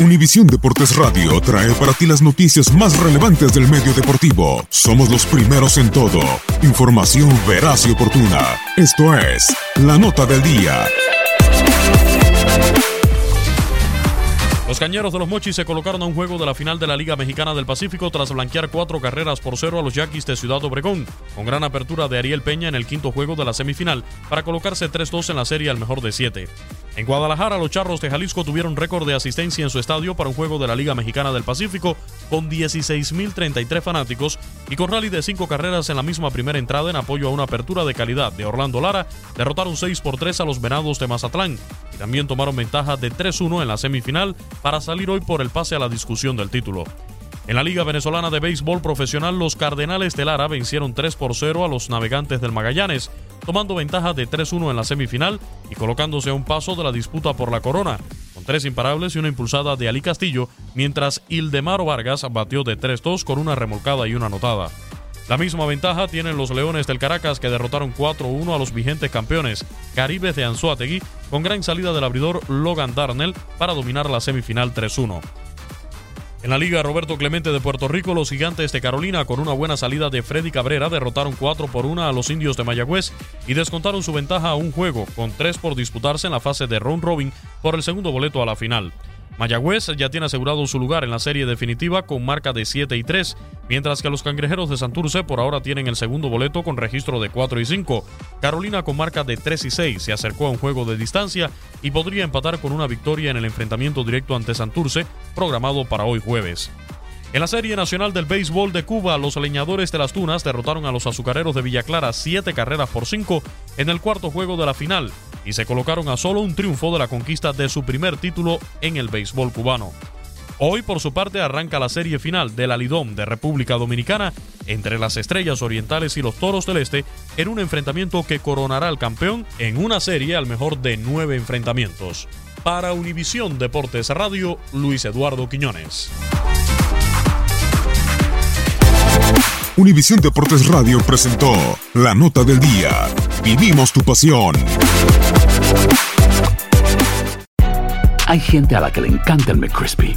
Univisión Deportes Radio trae para ti las noticias más relevantes del medio deportivo. Somos los primeros en todo. Información veraz y oportuna. Esto es La Nota del Día. Los cañeros de los Mochis se colocaron a un juego de la final de la Liga Mexicana del Pacífico tras blanquear cuatro carreras por cero a los Yaquis de Ciudad Obregón, con gran apertura de Ariel Peña en el quinto juego de la semifinal para colocarse 3-2 en la serie al mejor de siete. En Guadalajara, los Charros de Jalisco tuvieron récord de asistencia en su estadio para un juego de la Liga Mexicana del Pacífico con 16.033 fanáticos y con rally de cinco carreras en la misma primera entrada en apoyo a una apertura de calidad de Orlando Lara, derrotaron 6 por 3 a los Venados de Mazatlán y también tomaron ventaja de 3-1 en la semifinal para salir hoy por el pase a la discusión del título. En la Liga Venezolana de Béisbol Profesional, los Cardenales de Lara vencieron 3 por 0 a los Navegantes del Magallanes, tomando ventaja de 3-1 en la semifinal y colocándose a un paso de la disputa por la corona, con tres imparables y una impulsada de Ali Castillo, mientras Ildemaro Vargas batió de 3-2 con una remolcada y una anotada. La misma ventaja tienen los Leones del Caracas que derrotaron 4-1 a los vigentes campeones Caribes de Anzuategui con gran salida del abridor Logan Darnell para dominar la semifinal 3-1. En la Liga Roberto Clemente de Puerto Rico, los gigantes de Carolina, con una buena salida de Freddy Cabrera, derrotaron 4 por 1 a los indios de Mayagüez y descontaron su ventaja a un juego, con 3 por disputarse en la fase de round robin por el segundo boleto a la final. Mayagüez ya tiene asegurado su lugar en la serie definitiva con marca de 7 y 3, mientras que los cangrejeros de Santurce por ahora tienen el segundo boleto con registro de 4 y 5. Carolina con marca de 3 y 6 se acercó a un juego de distancia y podría empatar con una victoria en el enfrentamiento directo ante Santurce, programado para hoy jueves. En la Serie Nacional del Béisbol de Cuba, los leñadores de las Tunas derrotaron a los azucareros de Villa Clara 7 carreras por 5 en el cuarto juego de la final y se colocaron a solo un triunfo de la conquista de su primer título en el béisbol cubano. Hoy, por su parte, arranca la serie final del Alidom de República Dominicana entre las Estrellas Orientales y los Toros del Este en un enfrentamiento que coronará al campeón en una serie al mejor de nueve enfrentamientos. Para Univisión Deportes Radio, Luis Eduardo Quiñones. Univisión Deportes Radio presentó La Nota del Día. Vivimos tu pasión. Hay gente a la que le encanta el McCrispy